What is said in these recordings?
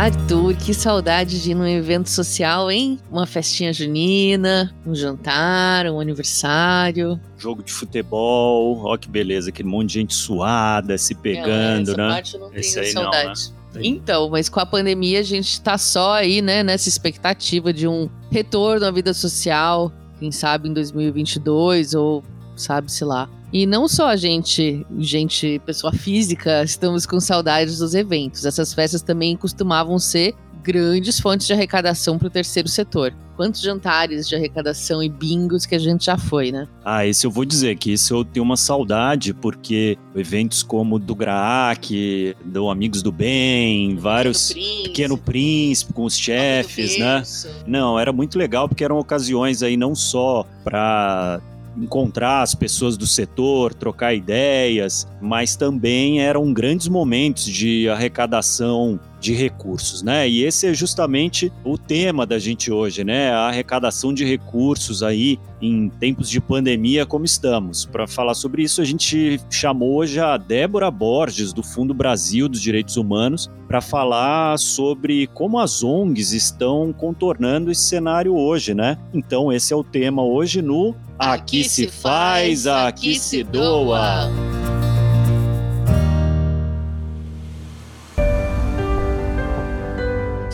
Arthur, que saudade de ir num evento social, hein? Uma festinha junina, um jantar, um aniversário. Jogo de futebol, ó que beleza, aquele monte de gente suada, se pegando, essa né? Parte eu não Esse tenho aí não, saudade. né? Então, mas com a pandemia a gente tá só aí, né, nessa expectativa de um retorno à vida social, quem sabe em 2022 ou sabe-se lá. E não só a gente, gente, pessoa física, estamos com saudades dos eventos. Essas festas também costumavam ser grandes fontes de arrecadação para o terceiro setor. Quantos jantares de arrecadação e bingos que a gente já foi, né? Ah, esse eu vou dizer que isso eu tenho uma saudade, porque eventos como o do GRAAC, do Amigos do Bem, vários Príncipe, Pequeno Príncipe com os chefes, né? Não, era muito legal porque eram ocasiões aí não só para encontrar as pessoas do setor, trocar ideias, mas também eram grandes momentos de arrecadação de recursos, né? E esse é justamente o tema da gente hoje, né? A arrecadação de recursos aí em tempos de pandemia como estamos. Para falar sobre isso, a gente chamou hoje a Débora Borges do Fundo Brasil dos Direitos Humanos para falar sobre como as ONGs estão contornando esse cenário hoje, né? Então esse é o tema hoje no Aqui se faz, aqui se doa.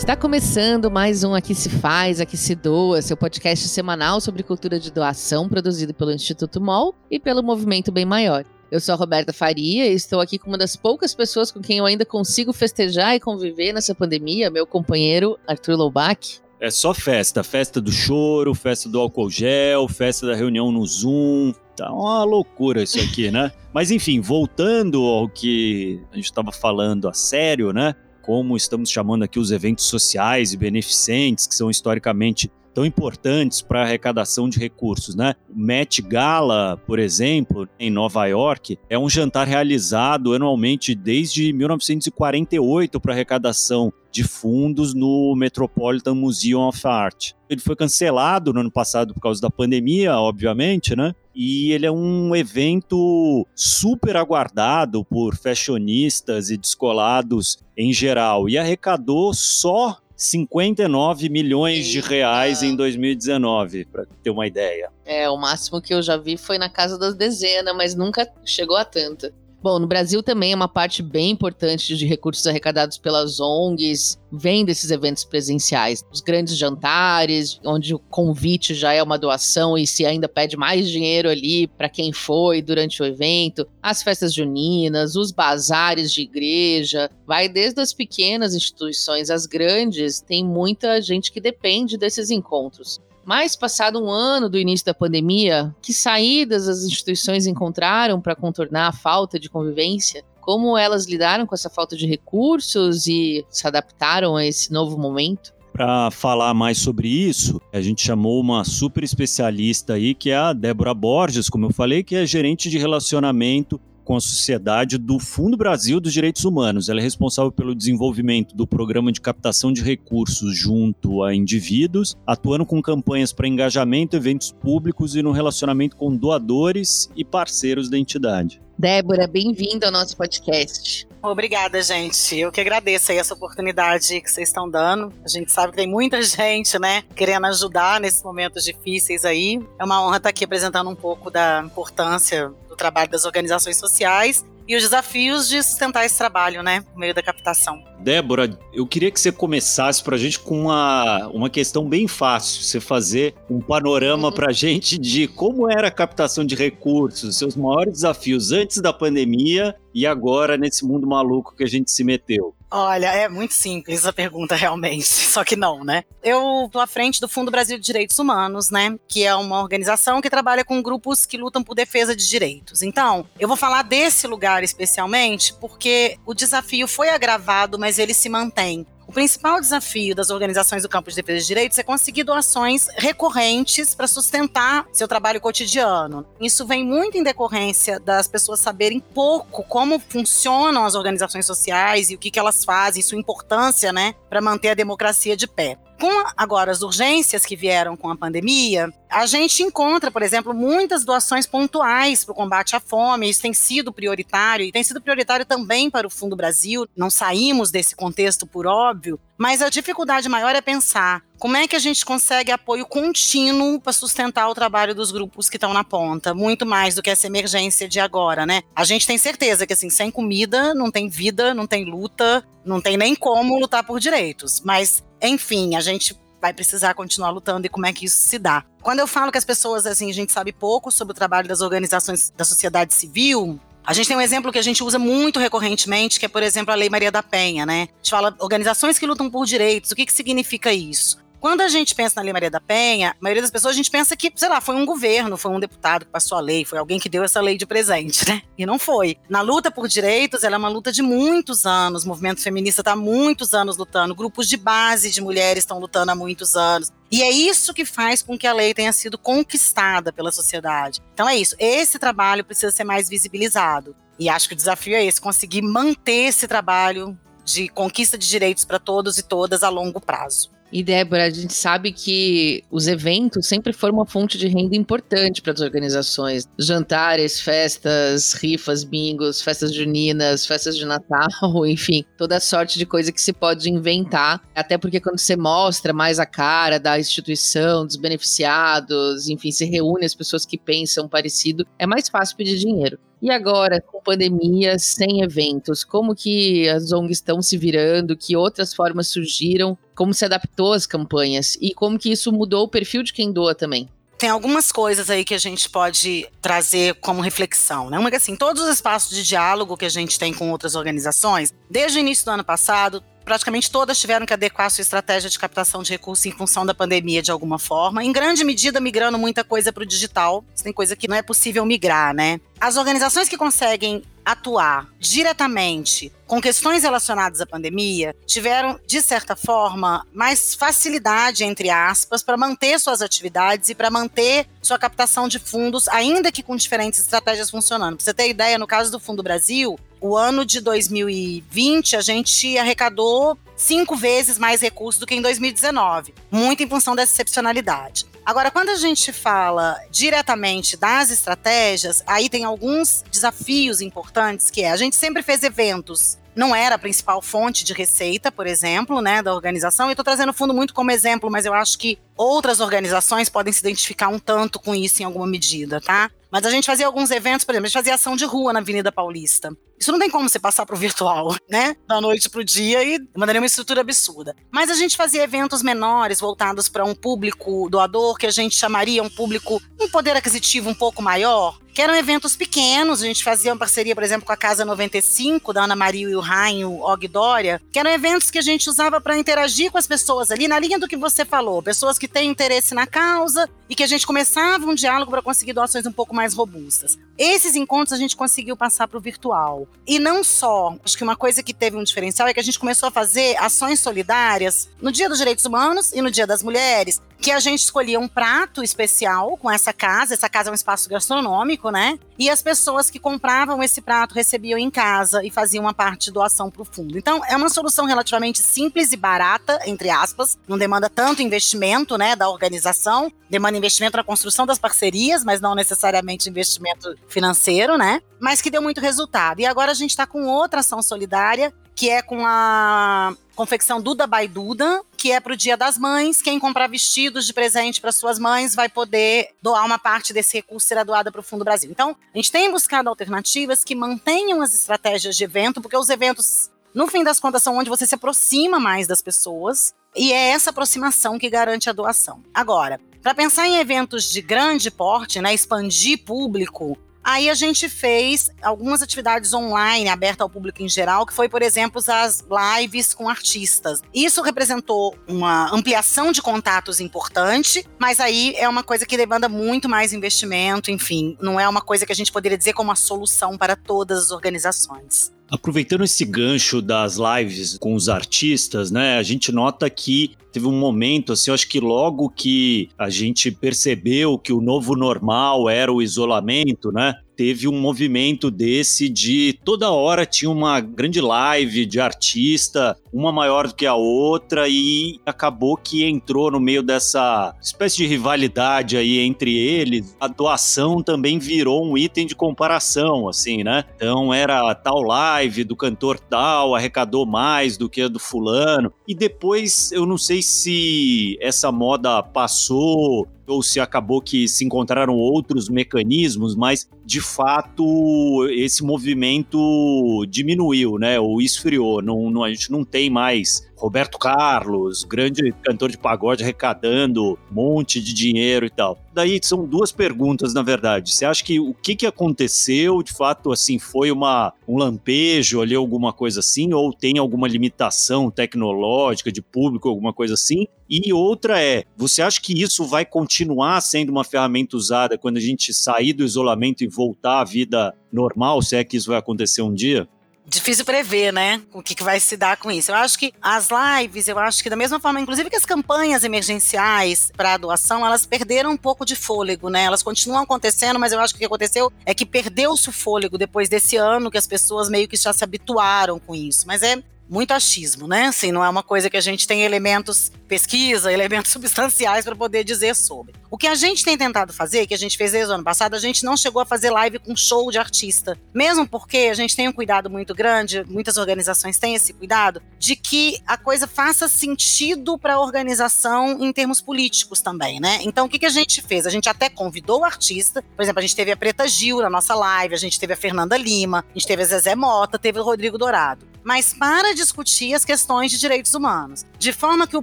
Está começando mais um Aqui se faz, aqui se doa, seu podcast semanal sobre cultura de doação produzido pelo Instituto MOL e pelo Movimento Bem Maior. Eu sou a Roberta Faria e estou aqui com uma das poucas pessoas com quem eu ainda consigo festejar e conviver nessa pandemia, meu companheiro Arthur Loubach. É só festa, festa do choro, festa do álcool gel, festa da reunião no Zoom. Tá uma loucura isso aqui, né? Mas enfim, voltando ao que a gente estava falando a sério, né? Como estamos chamando aqui os eventos sociais e beneficentes, que são historicamente tão importantes para arrecadação de recursos, né? Met Gala, por exemplo, em Nova York, é um jantar realizado anualmente desde 1948 para arrecadação de fundos no Metropolitan Museum of Art. Ele foi cancelado no ano passado por causa da pandemia, obviamente, né? E ele é um evento super aguardado por fashionistas e descolados em geral e arrecadou só 59 milhões de reais em 2019, para ter uma ideia. É, o máximo que eu já vi foi na casa das dezenas, mas nunca chegou a tanto. Bom, no Brasil também é uma parte bem importante de recursos arrecadados pelas ONGs, vem desses eventos presenciais. Os grandes jantares, onde o convite já é uma doação e se ainda pede mais dinheiro ali para quem foi durante o evento, as festas juninas, os bazares de igreja, vai desde as pequenas instituições às grandes, tem muita gente que depende desses encontros. Mas, passado um ano do início da pandemia, que saídas as instituições encontraram para contornar a falta de convivência? Como elas lidaram com essa falta de recursos e se adaptaram a esse novo momento? Para falar mais sobre isso, a gente chamou uma super especialista aí, que é a Débora Borges, como eu falei, que é gerente de relacionamento com a sociedade do Fundo Brasil dos Direitos Humanos. Ela é responsável pelo desenvolvimento do programa de captação de recursos junto a indivíduos, atuando com campanhas para engajamento, eventos públicos e no relacionamento com doadores e parceiros da entidade. Débora, bem-vinda ao nosso podcast. Obrigada, gente. Eu que agradeço aí essa oportunidade que vocês estão dando. A gente sabe que tem muita gente, né, querendo ajudar nesses momentos difíceis aí. É uma honra estar aqui apresentando um pouco da importância do trabalho das organizações sociais e os desafios de sustentar esse trabalho, né, por meio da captação. Débora, eu queria que você começasse para a gente com uma, uma questão bem fácil, você fazer um panorama para a gente de como era a captação de recursos, seus maiores desafios antes da pandemia e agora nesse mundo maluco que a gente se meteu. Olha, é muito simples a pergunta realmente, só que não, né? Eu tô à frente do Fundo Brasil de Direitos Humanos, né? Que é uma organização que trabalha com grupos que lutam por defesa de direitos. Então, eu vou falar desse lugar especialmente porque o desafio foi agravado, mas ele se mantém. O principal desafio das organizações do campo de defesa de direitos é conseguir doações recorrentes para sustentar seu trabalho cotidiano. Isso vem muito em decorrência das pessoas saberem pouco como funcionam as organizações sociais e o que, que elas fazem, sua importância, né, para manter a democracia de pé. Com agora as urgências que vieram com a pandemia, a gente encontra, por exemplo, muitas doações pontuais para o combate à fome. Isso tem sido prioritário e tem sido prioritário também para o Fundo Brasil. Não saímos desse contexto por óbvio, mas a dificuldade maior é pensar como é que a gente consegue apoio contínuo para sustentar o trabalho dos grupos que estão na ponta, muito mais do que essa emergência de agora, né? A gente tem certeza que assim, sem comida não tem vida, não tem luta, não tem nem como lutar por direitos, mas enfim, a gente vai precisar continuar lutando e como é que isso se dá. Quando eu falo que as pessoas, assim, a gente sabe pouco sobre o trabalho das organizações da sociedade civil, a gente tem um exemplo que a gente usa muito recorrentemente, que é, por exemplo, a Lei Maria da Penha, né? A gente fala organizações que lutam por direitos. O que, que significa isso? Quando a gente pensa na Lei Maria da Penha, a maioria das pessoas a gente pensa que, sei lá, foi um governo, foi um deputado que passou a lei, foi alguém que deu essa lei de presente, né? E não foi. Na luta por direitos, ela é uma luta de muitos anos. O movimento feminista está há muitos anos lutando, grupos de base de mulheres estão lutando há muitos anos. E é isso que faz com que a lei tenha sido conquistada pela sociedade. Então é isso. Esse trabalho precisa ser mais visibilizado. E acho que o desafio é esse: conseguir manter esse trabalho de conquista de direitos para todos e todas a longo prazo. E Débora, a gente sabe que os eventos sempre foram uma fonte de renda importante para as organizações. Jantares, festas, rifas, bingos, festas juninas, festas de Natal, enfim, toda sorte de coisa que se pode inventar. Até porque quando você mostra mais a cara da instituição, dos beneficiados, enfim, se reúne as pessoas que pensam parecido, é mais fácil pedir dinheiro. E agora, com pandemia, sem eventos, como que as ONGs estão se virando, que outras formas surgiram, como se adaptou às campanhas e como que isso mudou o perfil de quem doa também? Tem algumas coisas aí que a gente pode trazer como reflexão, né? Uma que assim, todos os espaços de diálogo que a gente tem com outras organizações, desde o início do ano passado, praticamente todas tiveram que adequar sua estratégia de captação de recursos em função da pandemia de alguma forma, em grande medida migrando muita coisa para o digital. Tem coisa que não é possível migrar, né? As organizações que conseguem atuar diretamente com questões relacionadas à pandemia tiveram, de certa forma, mais facilidade, entre aspas, para manter suas atividades e para manter sua captação de fundos, ainda que com diferentes estratégias funcionando. Para você ter ideia, no caso do Fundo Brasil, o ano de 2020 a gente arrecadou cinco vezes mais recursos do que em 2019, muito em função dessa excepcionalidade. Agora, quando a gente fala diretamente das estratégias, aí tem alguns desafios importantes, que é a gente sempre fez eventos não era a principal fonte de receita, por exemplo, né, da organização. Eu estou trazendo o fundo muito como exemplo, mas eu acho que outras organizações podem se identificar um tanto com isso em alguma medida, tá? Mas a gente fazia alguns eventos, por exemplo, a gente fazia ação de rua na Avenida Paulista. Isso não tem como você passar para o virtual, né? Da noite para o dia e mandaria uma estrutura absurda. Mas a gente fazia eventos menores voltados para um público doador que a gente chamaria um público um poder aquisitivo um pouco maior, que eram eventos pequenos. A gente fazia uma parceria, por exemplo, com a Casa 95, da Ana Maria e o Rainho Og Dória, que eram eventos que a gente usava para interagir com as pessoas ali, na linha do que você falou. Pessoas que têm interesse na causa e que a gente começava um diálogo para conseguir doações um pouco mais robustas. Esses encontros a gente conseguiu passar para o virtual. E não só, acho que uma coisa que teve um diferencial é que a gente começou a fazer ações solidárias no Dia dos Direitos Humanos e no Dia das Mulheres, que a gente escolhia um prato especial com essa casa. Essa casa é um espaço gastronômico, né? E as pessoas que compravam esse prato recebiam em casa e faziam uma parte doação para o fundo. Então, é uma solução relativamente simples e barata, entre aspas. Não demanda tanto investimento, né, da organização. Demanda investimento na construção das parcerias, mas não necessariamente investimento financeiro, né? Mas que deu muito resultado. E agora a gente está com outra ação solidária que é com a confecção Duda by Duda, que é para o Dia das Mães. Quem comprar vestidos de presente para suas mães vai poder doar uma parte desse recurso será doada para o Fundo Brasil. Então, a gente tem buscado alternativas que mantenham as estratégias de evento, porque os eventos, no fim das contas, são onde você se aproxima mais das pessoas. E é essa aproximação que garante a doação. Agora, para pensar em eventos de grande porte, né, expandir público, Aí a gente fez algumas atividades online abertas ao público em geral, que foi, por exemplo, as lives com artistas. Isso representou uma ampliação de contatos importante, mas aí é uma coisa que demanda muito mais investimento, enfim, não é uma coisa que a gente poderia dizer como a solução para todas as organizações. Aproveitando esse gancho das lives com os artistas, né? A gente nota que teve um momento, assim, eu acho que logo que a gente percebeu que o novo normal era o isolamento, né? Teve um movimento desse de toda hora tinha uma grande live de artista, uma maior do que a outra, e acabou que entrou no meio dessa espécie de rivalidade aí entre eles. A doação também virou um item de comparação, assim, né? Então era tal live do cantor tal, arrecadou mais do que a do fulano. E depois eu não sei se essa moda passou ou se acabou que se encontraram outros mecanismos, mas de fato esse movimento diminuiu, né? Ou esfriou. Não, não, a gente não tem mais Roberto Carlos, grande cantor de pagode arrecadando um monte de dinheiro e tal. Daí são duas perguntas, na verdade. Você acha que o que, que aconteceu, de fato, assim, foi uma, um lampejo ali, alguma coisa assim, ou tem alguma limitação tecnológica de público, alguma coisa assim? E outra é, você acha que isso vai continuar sendo uma ferramenta usada quando a gente sair do isolamento e voltar à vida normal, se é que isso vai acontecer um dia? Difícil prever, né? O que, que vai se dar com isso. Eu acho que as lives, eu acho que da mesma forma, inclusive que as campanhas emergenciais para doação, elas perderam um pouco de fôlego, né? Elas continuam acontecendo, mas eu acho que o que aconteceu é que perdeu-se o fôlego depois desse ano que as pessoas meio que já se habituaram com isso. Mas é muito achismo, né? Assim, não é uma coisa que a gente tem elementos pesquisa, elementos substanciais para poder dizer sobre. O que a gente tem tentado fazer, que a gente fez desde o ano passado, a gente não chegou a fazer live com show de artista. Mesmo porque a gente tem um cuidado muito grande, muitas organizações têm esse cuidado, de que a coisa faça sentido para a organização em termos políticos também, né? Então, o que, que a gente fez? A gente até convidou o artista, por exemplo, a gente teve a Preta Gil na nossa live, a gente teve a Fernanda Lima, a gente teve a Zezé Mota, teve o Rodrigo Dourado. Mas para discutir as questões de direitos humanos, de forma que o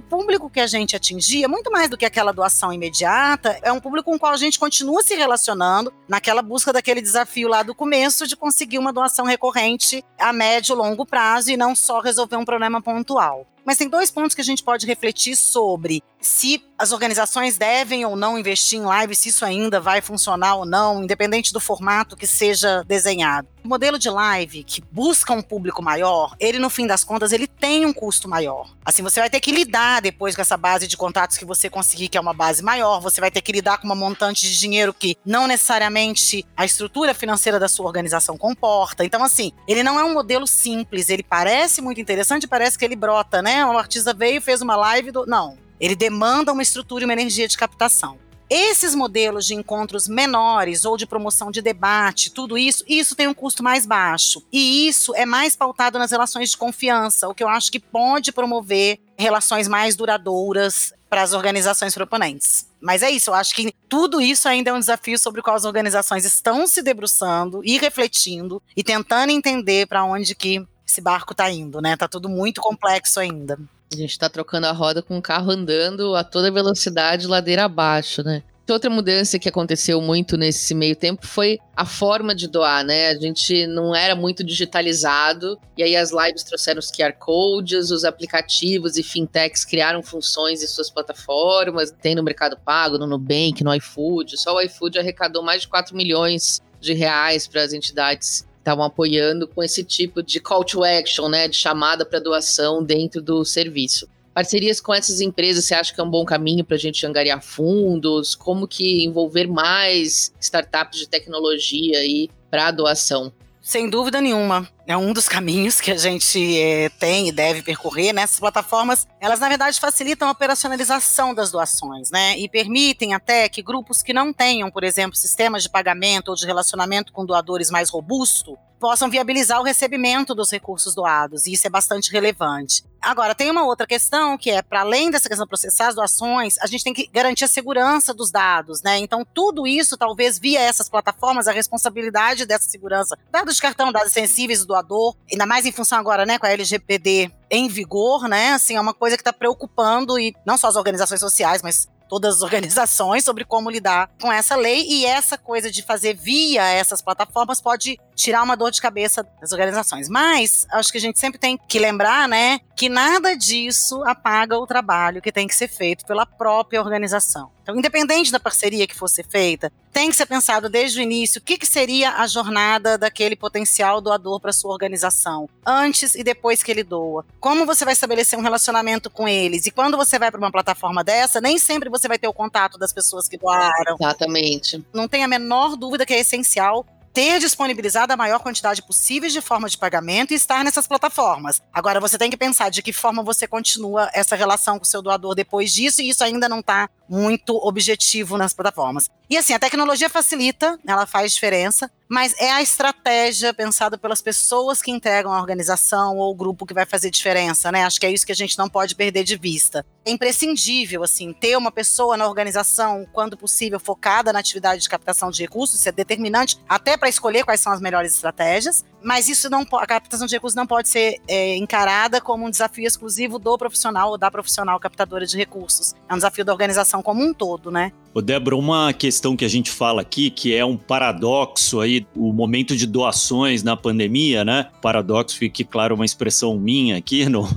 público que a gente atingia, muito mais do que aquela doação imediata, é um público com o qual a gente continua se relacionando naquela busca daquele desafio lá do começo de conseguir uma doação recorrente a médio e longo prazo e não só resolver um problema pontual. Mas tem dois pontos que a gente pode refletir sobre se as organizações devem ou não investir em live, se isso ainda vai funcionar ou não, independente do formato que seja desenhado. O modelo de live que busca um público maior, ele no fim das contas, ele tem um custo maior. Assim, você vai ter que lidar depois com essa base de contatos que você conseguir, que é uma base maior, você vai ter que lidar com uma montante de dinheiro que não necessariamente a estrutura financeira da sua organização comporta. Então, assim, ele não é um modelo simples, ele parece muito interessante, parece que ele brota, né? O artista veio, fez uma live do. Não, ele demanda uma estrutura e uma energia de captação. Esses modelos de encontros menores ou de promoção de debate, tudo isso, isso tem um custo mais baixo. E isso é mais pautado nas relações de confiança, o que eu acho que pode promover relações mais duradouras para as organizações proponentes. Mas é isso, eu acho que tudo isso ainda é um desafio sobre o qual as organizações estão se debruçando e refletindo e tentando entender para onde que esse barco está indo, né? Tá tudo muito complexo ainda. A gente tá trocando a roda com o carro andando a toda velocidade, ladeira abaixo, né? Outra mudança que aconteceu muito nesse meio tempo foi a forma de doar, né? A gente não era muito digitalizado, e aí as lives trouxeram os QR codes, os aplicativos e fintechs criaram funções em suas plataformas, tem no Mercado Pago, no Nubank, no iFood. Só o iFood arrecadou mais de 4 milhões de reais para as entidades estavam apoiando com esse tipo de call to action, né, de chamada para doação dentro do serviço. Parcerias com essas empresas, você acha que é um bom caminho para a gente angariar fundos? Como que envolver mais startups de tecnologia aí para doação? Sem dúvida nenhuma. É um dos caminhos que a gente é, tem e deve percorrer. Nessas né? plataformas, elas na verdade facilitam a operacionalização das doações, né? E permitem até que grupos que não tenham, por exemplo, sistemas de pagamento ou de relacionamento com doadores mais robusto, possam viabilizar o recebimento dos recursos doados, e isso é bastante relevante. Agora, tem uma outra questão que é, para além dessa questão de processar as doações, a gente tem que garantir a segurança dos dados, né? Então, tudo isso, talvez via essas plataformas, a responsabilidade dessa segurança, dados de cartão, dados sensíveis do doador, ainda mais em função agora, né, com a LGPD em vigor, né? Assim, é uma coisa que está preocupando e não só as organizações sociais, mas todas as organizações sobre como lidar com essa lei e essa coisa de fazer via essas plataformas pode tirar uma dor de cabeça das organizações. Mas acho que a gente sempre tem que lembrar, né, que nada disso apaga o trabalho que tem que ser feito pela própria organização. Então, independente da parceria que fosse feita, tem que ser pensado desde o início o que, que seria a jornada daquele potencial doador para sua organização, antes e depois que ele doa. Como você vai estabelecer um relacionamento com eles? E quando você vai para uma plataforma dessa, nem sempre você vai ter o contato das pessoas que doaram. Exatamente. Não tem a menor dúvida que é essencial ter disponibilizado a maior quantidade possível de formas de pagamento e estar nessas plataformas. Agora, você tem que pensar de que forma você continua essa relação com o seu doador depois disso, e isso ainda não está muito objetivo nas plataformas. E assim, a tecnologia facilita, ela faz diferença, mas é a estratégia pensada pelas pessoas que entregam a organização ou o grupo que vai fazer diferença, né? Acho que é isso que a gente não pode perder de vista. É imprescindível, assim, ter uma pessoa na organização, quando possível, focada na atividade de captação de recursos, isso é determinante até para escolher quais são as melhores estratégias, mas isso não a captação de recursos não pode ser é, encarada como um desafio exclusivo do profissional ou da profissional captadora de recursos. É um desafio da organização como um todo, né? Débora, uma questão que a gente fala aqui, que é um paradoxo aí, o momento de doações na pandemia, né? Paradoxo, fique claro, uma expressão minha aqui, não,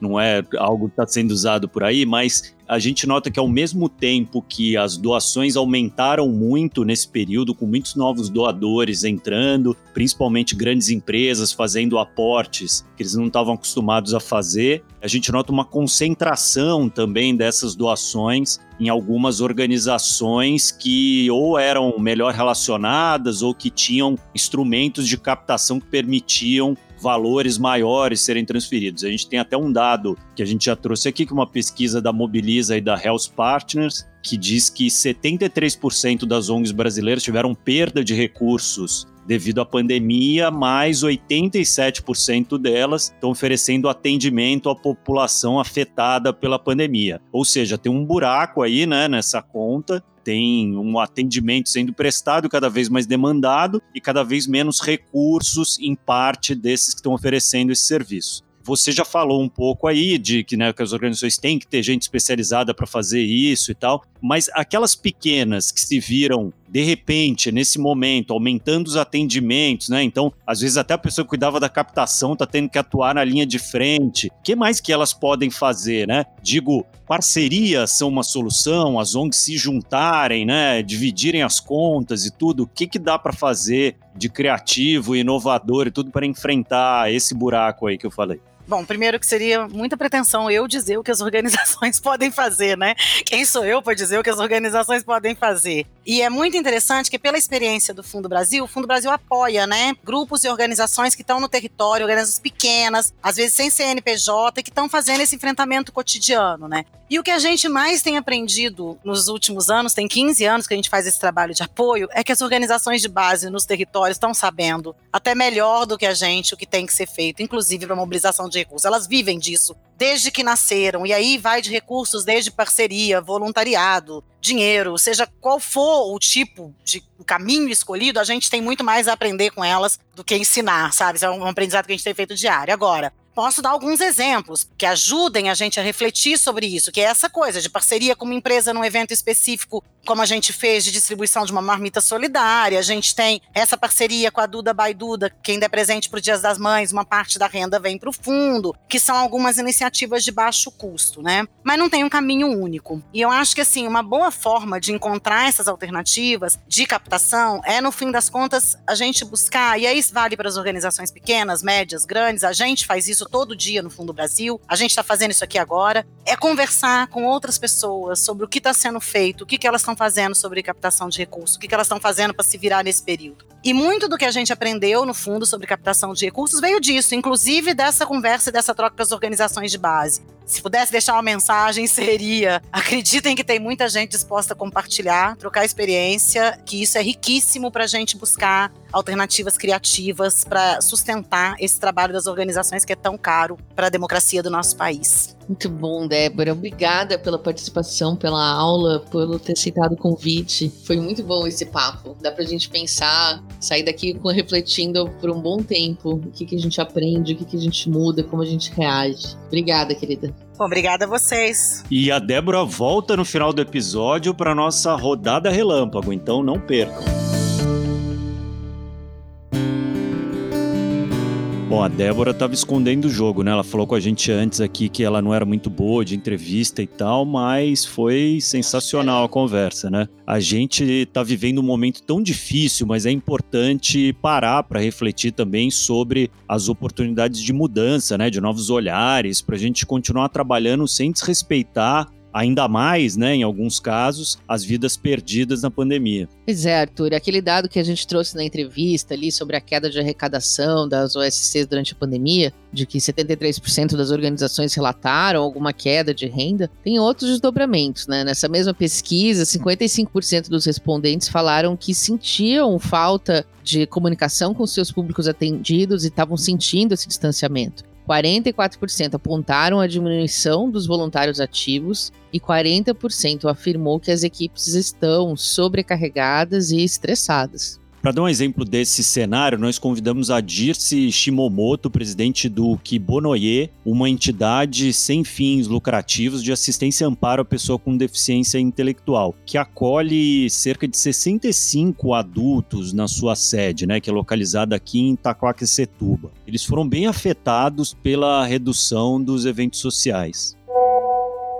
não é algo que está sendo usado por aí, mas a gente nota que ao mesmo tempo que as doações aumentaram muito nesse período, com muitos novos doadores entrando, principalmente grandes empresas fazendo aportes que eles não estavam acostumados a fazer, a gente nota uma concentração também dessas doações em algumas organizações que ou eram melhor relacionadas ou que tinham instrumentos de captação que permitiam valores maiores serem transferidos. A gente tem até um dado que a gente já trouxe aqui, que é uma pesquisa da Mobiliza e da Health Partners, que diz que 73% das ONGs brasileiras tiveram perda de recursos devido à pandemia, mais 87% delas estão oferecendo atendimento à população afetada pela pandemia. Ou seja, tem um buraco aí, né, nessa conta tem um atendimento sendo prestado cada vez mais demandado e cada vez menos recursos em parte desses que estão oferecendo esse serviço. Você já falou um pouco aí de que, né, que as organizações têm que ter gente especializada para fazer isso e tal, mas aquelas pequenas que se viram de repente, nesse momento, aumentando os atendimentos, né? Então, às vezes até a pessoa que cuidava da captação está tendo que atuar na linha de frente. O que mais que elas podem fazer, né? Digo, parcerias são uma solução, as ONGs se juntarem, né? Dividirem as contas e tudo. O que, que dá para fazer de criativo, inovador e tudo para enfrentar esse buraco aí que eu falei? Bom, primeiro que seria muita pretensão eu dizer o que as organizações podem fazer, né? Quem sou eu para dizer o que as organizações podem fazer? E é muito interessante que, pela experiência do Fundo Brasil, o Fundo Brasil apoia, né? Grupos e organizações que estão no território, organizações pequenas, às vezes sem CNPJ, que estão fazendo esse enfrentamento cotidiano, né? E o que a gente mais tem aprendido nos últimos anos, tem 15 anos que a gente faz esse trabalho de apoio, é que as organizações de base nos territórios estão sabendo até melhor do que a gente o que tem que ser feito, inclusive para mobilização de recursos. Elas vivem disso desde que nasceram. E aí vai de recursos desde parceria, voluntariado, dinheiro, seja qual for o tipo de caminho escolhido, a gente tem muito mais a aprender com elas do que ensinar, sabe? Isso é um aprendizado que a gente tem feito diário. Agora, Posso dar alguns exemplos que ajudem a gente a refletir sobre isso, que é essa coisa de parceria com uma empresa num evento específico, como a gente fez de distribuição de uma marmita solidária. A gente tem essa parceria com a Duda Baiduda, quem der presente para o Dias das Mães, uma parte da renda vem para o fundo, que são algumas iniciativas de baixo custo, né? Mas não tem um caminho único. E eu acho que assim, uma boa forma de encontrar essas alternativas de captação é, no fim das contas, a gente buscar, e aí vale para as organizações pequenas, médias, grandes, a gente faz isso todo dia no Fundo Brasil, a gente está fazendo isso aqui agora, é conversar com outras pessoas sobre o que está sendo feito, o que, que elas estão fazendo sobre captação de recursos, o que, que elas estão fazendo para se virar nesse período. E muito do que a gente aprendeu no fundo sobre captação de recursos veio disso, inclusive dessa conversa e dessa troca com as organizações de base. Se pudesse deixar uma mensagem, seria: acreditem que tem muita gente disposta a compartilhar, trocar experiência, que isso é riquíssimo para a gente buscar alternativas criativas para sustentar esse trabalho das organizações que é tão caro para a democracia do nosso país. Muito bom, Débora. Obrigada pela participação, pela aula, por ter aceitado o convite. Foi muito bom esse papo. Dá pra gente pensar, sair daqui refletindo por um bom tempo o que, que a gente aprende, o que, que a gente muda, como a gente reage. Obrigada, querida. Obrigada a vocês. E a Débora volta no final do episódio para nossa rodada relâmpago, então não percam. Bom, a Débora estava escondendo o jogo, né? Ela falou com a gente antes aqui que ela não era muito boa de entrevista e tal, mas foi sensacional a conversa, né? A gente está vivendo um momento tão difícil, mas é importante parar para refletir também sobre as oportunidades de mudança, né? De novos olhares, para a gente continuar trabalhando sem desrespeitar ainda mais, né, em alguns casos, as vidas perdidas na pandemia. Pois é, Arthur, aquele dado que a gente trouxe na entrevista ali sobre a queda de arrecadação das OSCs durante a pandemia, de que 73% das organizações relataram alguma queda de renda, tem outros desdobramentos, né? Nessa mesma pesquisa, 55% dos respondentes falaram que sentiam falta de comunicação com seus públicos atendidos e estavam sentindo esse distanciamento. 44% apontaram a diminuição dos voluntários ativos e 40% afirmou que as equipes estão sobrecarregadas e estressadas. Para dar um exemplo desse cenário, nós convidamos a Dirce Shimomoto, presidente do Kibonoye, uma entidade sem fins lucrativos de assistência e amparo à pessoa com deficiência intelectual, que acolhe cerca de 65 adultos na sua sede, né, que é localizada aqui em Itaquaquecetuba. Eles foram bem afetados pela redução dos eventos sociais.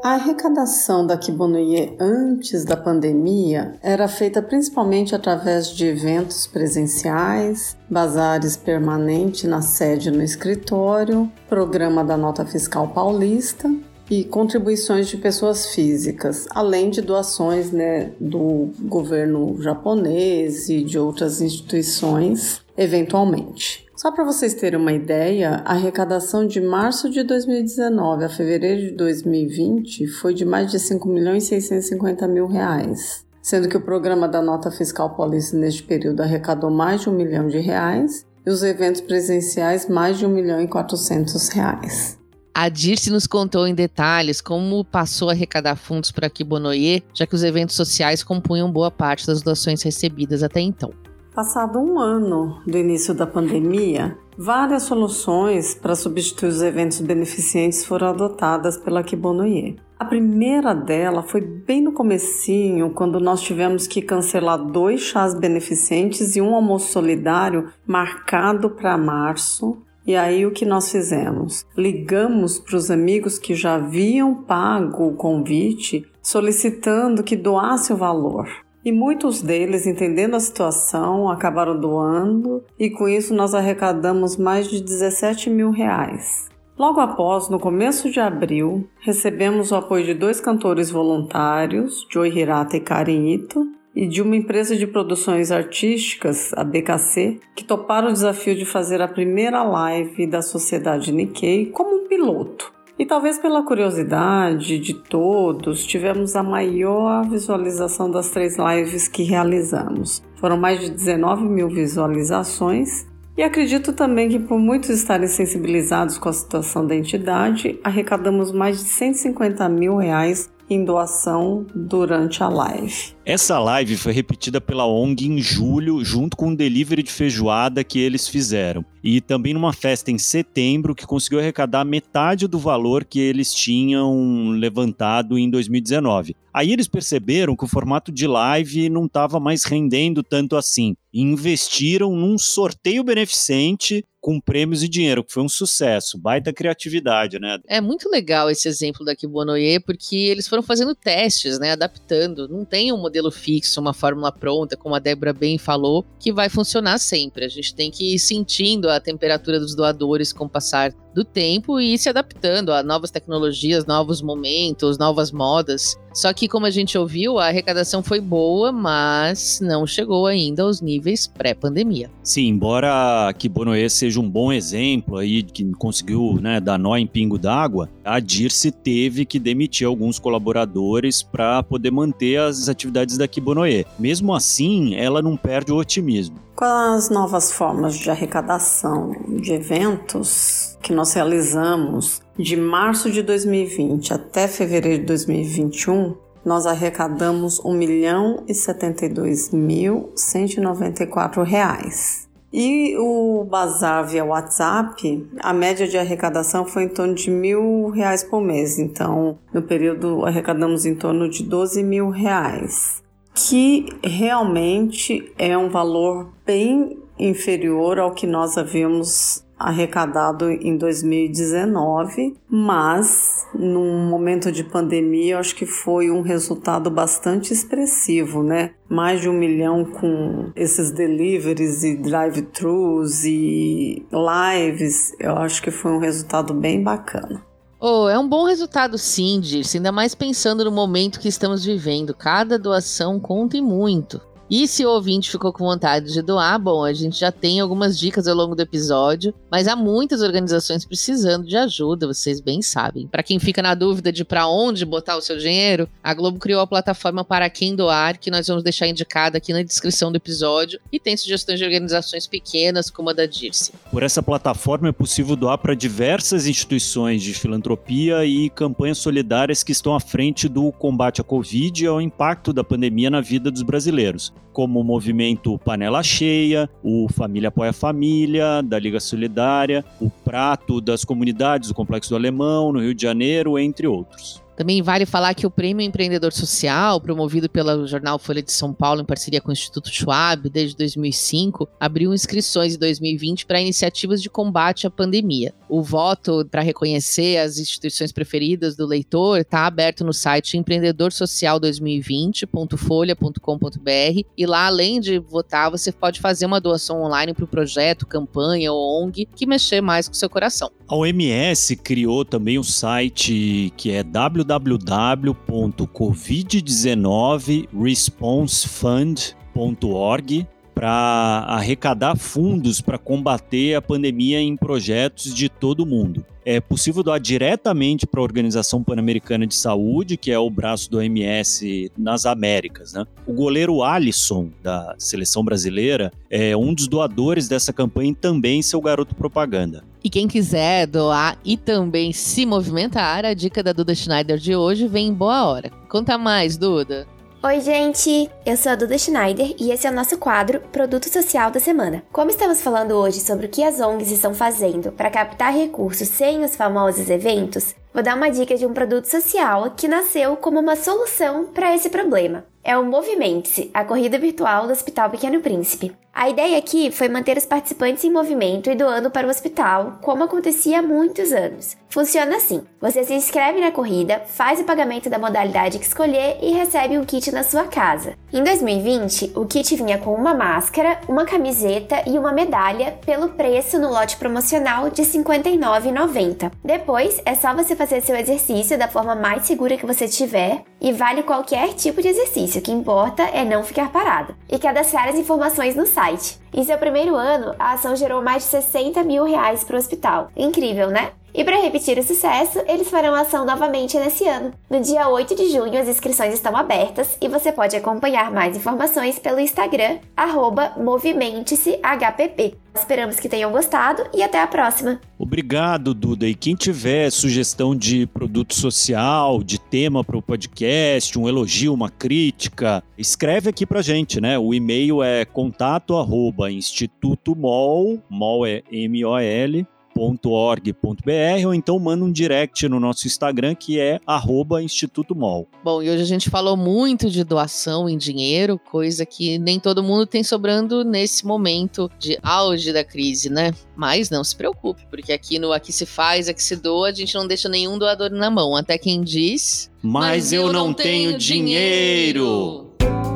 A arrecadação da Kibonoye antes da pandemia era feita principalmente através de eventos presenciais, bazares permanentes na sede no escritório, programa da Nota Fiscal Paulista e contribuições de pessoas físicas, além de doações né, do governo japonês e de outras instituições, eventualmente. Só para vocês terem uma ideia, a arrecadação de março de 2019 a fevereiro de 2020 foi de mais de 5 milhões e 650 mil reais, sendo que o programa da Nota Fiscal Paulista neste período arrecadou mais de um milhão de reais e os eventos presenciais mais de um milhão e 400 reais. A Dirce nos contou em detalhes como passou a arrecadar fundos para Kibonoye, já que os eventos sociais compunham boa parte das doações recebidas até então. Passado um ano do início da pandemia, várias soluções para substituir os eventos beneficentes foram adotadas pela Kibonoye. A primeira dela foi bem no comecinho, quando nós tivemos que cancelar dois chás beneficentes e um almoço solidário marcado para março. E aí o que nós fizemos? Ligamos para os amigos que já haviam pago o convite, solicitando que doasse o valor. E muitos deles, entendendo a situação, acabaram doando e com isso nós arrecadamos mais de 17 mil reais. Logo após, no começo de abril, recebemos o apoio de dois cantores voluntários, Joey Hirata e Karen Ito, e de uma empresa de produções artísticas, a BKC, que toparam o desafio de fazer a primeira live da Sociedade Nikkei como um piloto. E talvez pela curiosidade de todos, tivemos a maior visualização das três lives que realizamos. Foram mais de 19 mil visualizações e acredito também que, por muitos estarem sensibilizados com a situação da entidade, arrecadamos mais de 150 mil reais em doação durante a live. Essa live foi repetida pela ONG em julho, junto com um delivery de feijoada que eles fizeram. E também numa festa em setembro que conseguiu arrecadar metade do valor que eles tinham levantado em 2019. Aí eles perceberam que o formato de live não estava mais rendendo tanto assim. E investiram num sorteio beneficente com prêmios e dinheiro, que foi um sucesso, baita criatividade, né? É muito legal esse exemplo da Kibonoye, porque eles foram fazendo testes, né, adaptando. Não tem um modelo fixo, uma fórmula pronta, como a Débora bem falou, que vai funcionar sempre. A gente tem que ir sentindo a temperatura dos doadores com o passar do tempo e ir se adaptando a novas tecnologias, novos momentos, novas modas. Só que, como a gente ouviu, a arrecadação foi boa, mas não chegou ainda aos níveis pré-pandemia. Sim, embora Kibonoe seja um bom exemplo aí, que conseguiu né, dar nó em pingo d'água, a Dirce teve que demitir alguns colaboradores para poder manter as atividades da Kibonoe. Mesmo assim, ela não perde o otimismo. Com as novas formas de arrecadação de eventos que nós realizamos de março de 2020 até fevereiro de 2021, nós arrecadamos R$ 1 milhão e 72 mil 194 reais. E o bazar via WhatsApp, a média de arrecadação foi em torno de mil reais por mês. Então, no período arrecadamos em torno de 12 mil reais que realmente é um valor bem inferior ao que nós havíamos arrecadado em 2019, mas num momento de pandemia acho que foi um resultado bastante expressivo, né? Mais de um milhão com esses deliveries e drive-thrus e lives, eu acho que foi um resultado bem bacana. Oh, é um bom resultado sim, Dirce, ainda mais pensando no momento que estamos vivendo. Cada doação conta e muito. E se o ouvinte ficou com vontade de doar, bom, a gente já tem algumas dicas ao longo do episódio, mas há muitas organizações precisando de ajuda, vocês bem sabem. Para quem fica na dúvida de para onde botar o seu dinheiro, a Globo criou a plataforma para quem doar, que nós vamos deixar indicada aqui na descrição do episódio, e tem sugestões de organizações pequenas, como a da Dirce. Por essa plataforma é possível doar para diversas instituições de filantropia e campanhas solidárias que estão à frente do combate à Covid e ao impacto da pandemia na vida dos brasileiros como o movimento Panela Cheia, o Família Apoia Família, da Liga Solidária, o Prato das Comunidades do Complexo do Alemão, no Rio de Janeiro, entre outros. Também vale falar que o Prêmio Empreendedor Social, promovido pelo jornal Folha de São Paulo em parceria com o Instituto Schwab desde 2005, abriu inscrições em 2020 para iniciativas de combate à pandemia. O voto para reconhecer as instituições preferidas do leitor está aberto no site empreendedorsocial2020.folha.com.br e lá, além de votar, você pode fazer uma doação online para o projeto, campanha ou ONG que mexer mais com o seu coração. A OMS criou também um site que é www.covid19responsefund.org para arrecadar fundos para combater a pandemia em projetos de todo o mundo. É possível doar diretamente para a Organização Pan-Americana de Saúde, que é o braço do OMS nas Américas. Né? O goleiro Alisson, da seleção brasileira, é um dos doadores dessa campanha e também seu garoto propaganda. E quem quiser doar e também se movimentar, a dica da Duda Schneider de hoje vem em boa hora. Conta mais, Duda. Oi, gente! Eu sou a Duda Schneider e esse é o nosso quadro Produto Social da Semana. Como estamos falando hoje sobre o que as ONGs estão fazendo para captar recursos sem os famosos eventos, vou dar uma dica de um produto social que nasceu como uma solução para esse problema. É o Movimente-se, a corrida virtual do Hospital Pequeno Príncipe. A ideia aqui foi manter os participantes em movimento e doando para o hospital, como acontecia há muitos anos. Funciona assim: você se inscreve na corrida, faz o pagamento da modalidade que escolher e recebe um kit na sua casa. Em 2020, o kit vinha com uma máscara, uma camiseta e uma medalha pelo preço no lote promocional de R$ 59,90. Depois, é só você fazer seu exercício da forma mais segura que você tiver e vale qualquer tipo de exercício, o que importa é não ficar parado. E cadastrar as informações no site. Em seu primeiro ano, a ação gerou mais de 60 mil reais para o hospital. Incrível, né? E para repetir o sucesso, eles farão ação novamente nesse ano. No dia 8 de junho, as inscrições estão abertas e você pode acompanhar mais informações pelo Instagram, movimente-se-hpp. Esperamos que tenham gostado e até a próxima. Obrigado, Duda. E quem tiver sugestão de produto social, de tema para o podcast, um elogio, uma crítica, escreve aqui pra gente, né? O e-mail é contato arroba institutomol, mol é M-O-L, instituto.org.br ou então manda um direct no nosso Instagram que é Instituto Mol. Bom, e hoje a gente falou muito de doação em dinheiro, coisa que nem todo mundo tem sobrando nesse momento de auge da crise, né? Mas não se preocupe, porque aqui no Aqui se faz, aqui se doa, a gente não deixa nenhum doador na mão. Até quem diz. Mas, Mas eu, eu, não, tenho, tenho dinheiro. dinheiro.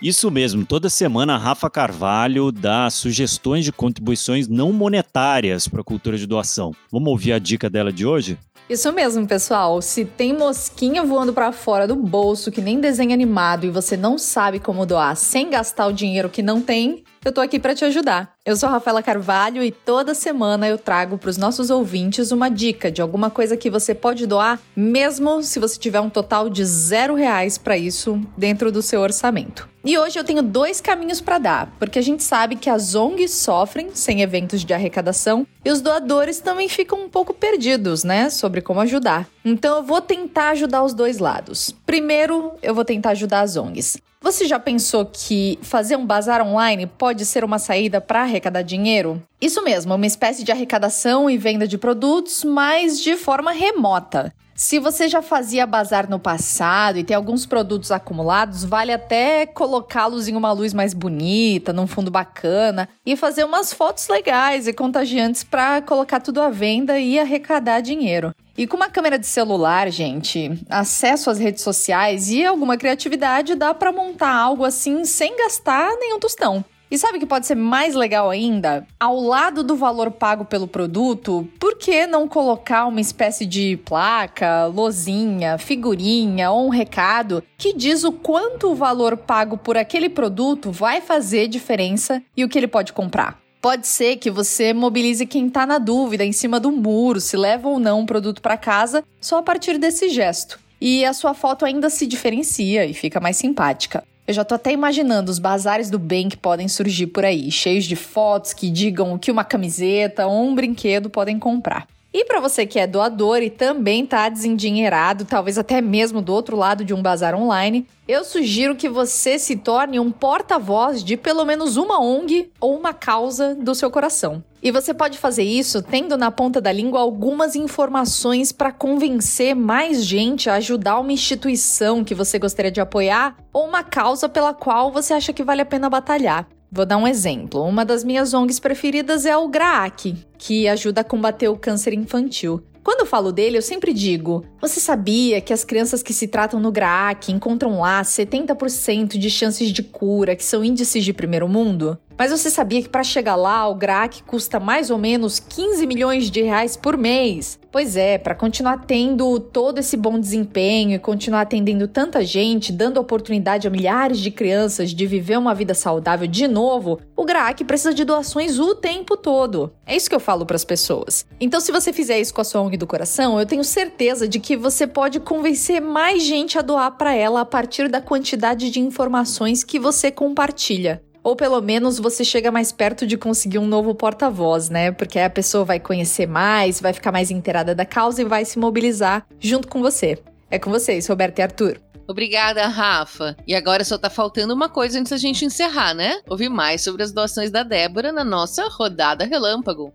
Isso mesmo, toda semana a Rafa Carvalho dá sugestões de contribuições não monetárias para a cultura de doação. Vamos ouvir a dica dela de hoje? Isso mesmo, pessoal. Se tem mosquinha voando para fora do bolso que nem desenho animado e você não sabe como doar sem gastar o dinheiro que não tem, eu tô aqui para te ajudar. Eu sou Rafaela Carvalho e toda semana eu trago para os nossos ouvintes uma dica de alguma coisa que você pode doar, mesmo se você tiver um total de zero reais para isso dentro do seu orçamento. E hoje eu tenho dois caminhos para dar, porque a gente sabe que as ONGs sofrem sem eventos de arrecadação e os doadores também ficam um pouco perdidos, né, sobre como ajudar. Então eu vou tentar ajudar os dois lados. Primeiro, eu vou tentar ajudar as ONGs. Você já pensou que fazer um bazar online pode ser uma saída para arrecadar dinheiro? Isso mesmo, uma espécie de arrecadação e venda de produtos, mas de forma remota. Se você já fazia bazar no passado e tem alguns produtos acumulados, vale até colocá-los em uma luz mais bonita, num fundo bacana e fazer umas fotos legais e contagiantes para colocar tudo à venda e arrecadar dinheiro. E com uma câmera de celular, gente, acesso às redes sociais e alguma criatividade, dá para montar algo assim sem gastar nenhum tostão. E sabe o que pode ser mais legal ainda? Ao lado do valor pago pelo produto, por que não colocar uma espécie de placa, lozinha, figurinha ou um recado que diz o quanto o valor pago por aquele produto vai fazer diferença e o que ele pode comprar? Pode ser que você mobilize quem está na dúvida em cima do muro se leva ou não um produto para casa só a partir desse gesto. E a sua foto ainda se diferencia e fica mais simpática. Eu já tô até imaginando os bazares do bem que podem surgir por aí, cheios de fotos que digam o que uma camiseta ou um brinquedo podem comprar. E para você que é doador e também tá desendinheirado, talvez até mesmo do outro lado de um bazar online, eu sugiro que você se torne um porta-voz de pelo menos uma ONG ou uma causa do seu coração. E você pode fazer isso tendo na ponta da língua algumas informações para convencer mais gente a ajudar uma instituição que você gostaria de apoiar ou uma causa pela qual você acha que vale a pena batalhar. Vou dar um exemplo. Uma das minhas ONGs preferidas é o GRAAC, que ajuda a combater o câncer infantil. Quando eu falo dele, eu sempre digo: você sabia que as crianças que se tratam no GRAAC encontram lá 70% de chances de cura, que são índices de primeiro mundo? Mas você sabia que para chegar lá, o GRAC custa mais ou menos 15 milhões de reais por mês? Pois é, para continuar tendo todo esse bom desempenho e continuar atendendo tanta gente, dando oportunidade a milhares de crianças de viver uma vida saudável de novo, o GRAC precisa de doações o tempo todo. É isso que eu falo para as pessoas. Então, se você fizer isso com a sua ONG do coração, eu tenho certeza de que você pode convencer mais gente a doar para ela a partir da quantidade de informações que você compartilha ou pelo menos você chega mais perto de conseguir um novo porta-voz, né? Porque a pessoa vai conhecer mais, vai ficar mais inteirada da causa e vai se mobilizar junto com você. É com vocês, Roberto e Arthur. Obrigada, Rafa. E agora só tá faltando uma coisa antes da gente encerrar, né? Ouvir mais sobre as doações da Débora na nossa rodada relâmpago.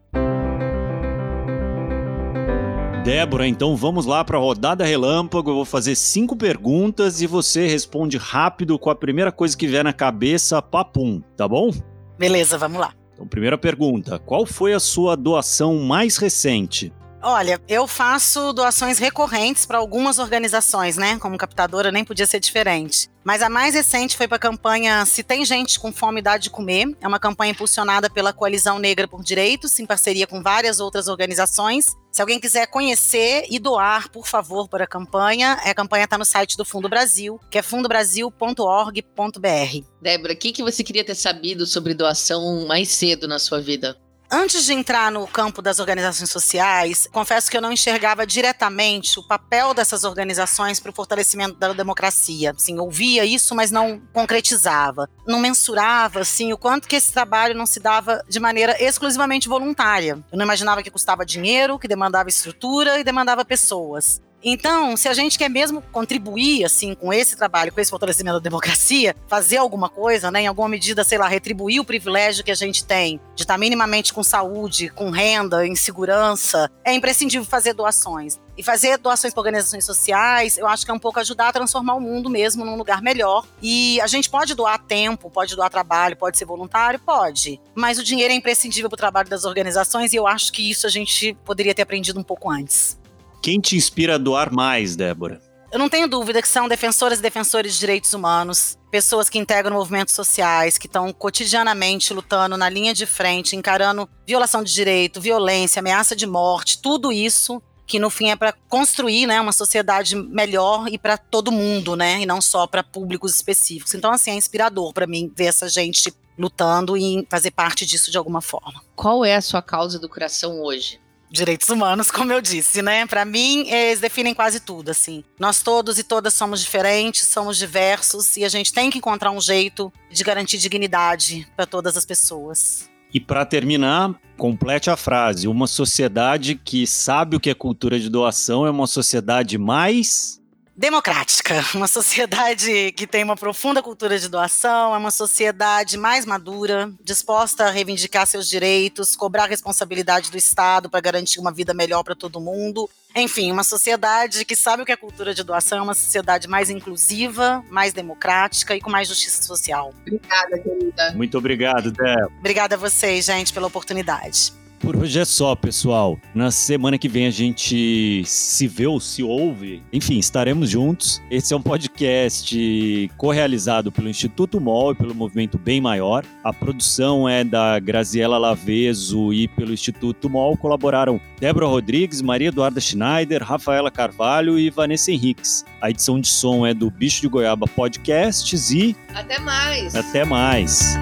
Débora, então vamos lá para a rodada relâmpago. Eu vou fazer cinco perguntas e você responde rápido com a primeira coisa que vier na cabeça, papum, tá bom? Beleza, vamos lá. Então, primeira pergunta: qual foi a sua doação mais recente? Olha, eu faço doações recorrentes para algumas organizações, né? Como captadora nem podia ser diferente. Mas a mais recente foi para a campanha Se Tem Gente com Fome Dá de Comer. É uma campanha impulsionada pela Coalizão Negra por Direitos, em parceria com várias outras organizações. Se alguém quiser conhecer e doar, por favor, para a campanha, a campanha está no site do Fundo Brasil, que é fundobrasil.org.br. Débora, o que, que você queria ter sabido sobre doação mais cedo na sua vida? Antes de entrar no campo das organizações sociais, confesso que eu não enxergava diretamente o papel dessas organizações para o fortalecimento da democracia. Assim, ouvia isso, mas não concretizava. Não mensurava assim, o quanto que esse trabalho não se dava de maneira exclusivamente voluntária. Eu não imaginava que custava dinheiro, que demandava estrutura e demandava pessoas. Então, se a gente quer mesmo contribuir assim com esse trabalho, com esse fortalecimento da democracia, fazer alguma coisa, né, em alguma medida, sei lá, retribuir o privilégio que a gente tem de estar minimamente com saúde, com renda, em segurança, é imprescindível fazer doações. E fazer doações para organizações sociais, eu acho que é um pouco ajudar a transformar o mundo mesmo num lugar melhor. E a gente pode doar tempo, pode doar trabalho, pode ser voluntário, pode. Mas o dinheiro é imprescindível para o trabalho das organizações e eu acho que isso a gente poderia ter aprendido um pouco antes. Quem te inspira a doar mais, Débora? Eu não tenho dúvida que são defensoras e defensores de direitos humanos, pessoas que integram movimentos sociais, que estão cotidianamente lutando na linha de frente, encarando violação de direito, violência, ameaça de morte, tudo isso que no fim é para construir, né, uma sociedade melhor e para todo mundo, né, e não só para públicos específicos. Então assim, é inspirador para mim ver essa gente lutando e fazer parte disso de alguma forma. Qual é a sua causa do coração hoje? Direitos humanos, como eu disse, né? Para mim, eles definem quase tudo, assim. Nós todos e todas somos diferentes, somos diversos e a gente tem que encontrar um jeito de garantir dignidade para todas as pessoas. E para terminar, complete a frase: uma sociedade que sabe o que é cultura de doação é uma sociedade mais democrática, uma sociedade que tem uma profunda cultura de doação, é uma sociedade mais madura, disposta a reivindicar seus direitos, cobrar responsabilidade do Estado para garantir uma vida melhor para todo mundo. Enfim, uma sociedade que sabe o que é cultura de doação, é uma sociedade mais inclusiva, mais democrática e com mais justiça social. Obrigada, querida. Muito obrigado, Débora. Obrigada a vocês, gente, pela oportunidade. Por hoje é só, pessoal. Na semana que vem a gente se vê ou se ouve. Enfim, estaremos juntos. Esse é um podcast co-realizado pelo Instituto MOL e pelo Movimento Bem Maior. A produção é da Graziela Laveso e pelo Instituto MOL colaboraram Débora Rodrigues, Maria Eduarda Schneider, Rafaela Carvalho e Vanessa Henriques. A edição de som é do Bicho de Goiaba Podcasts e Até mais! até mais.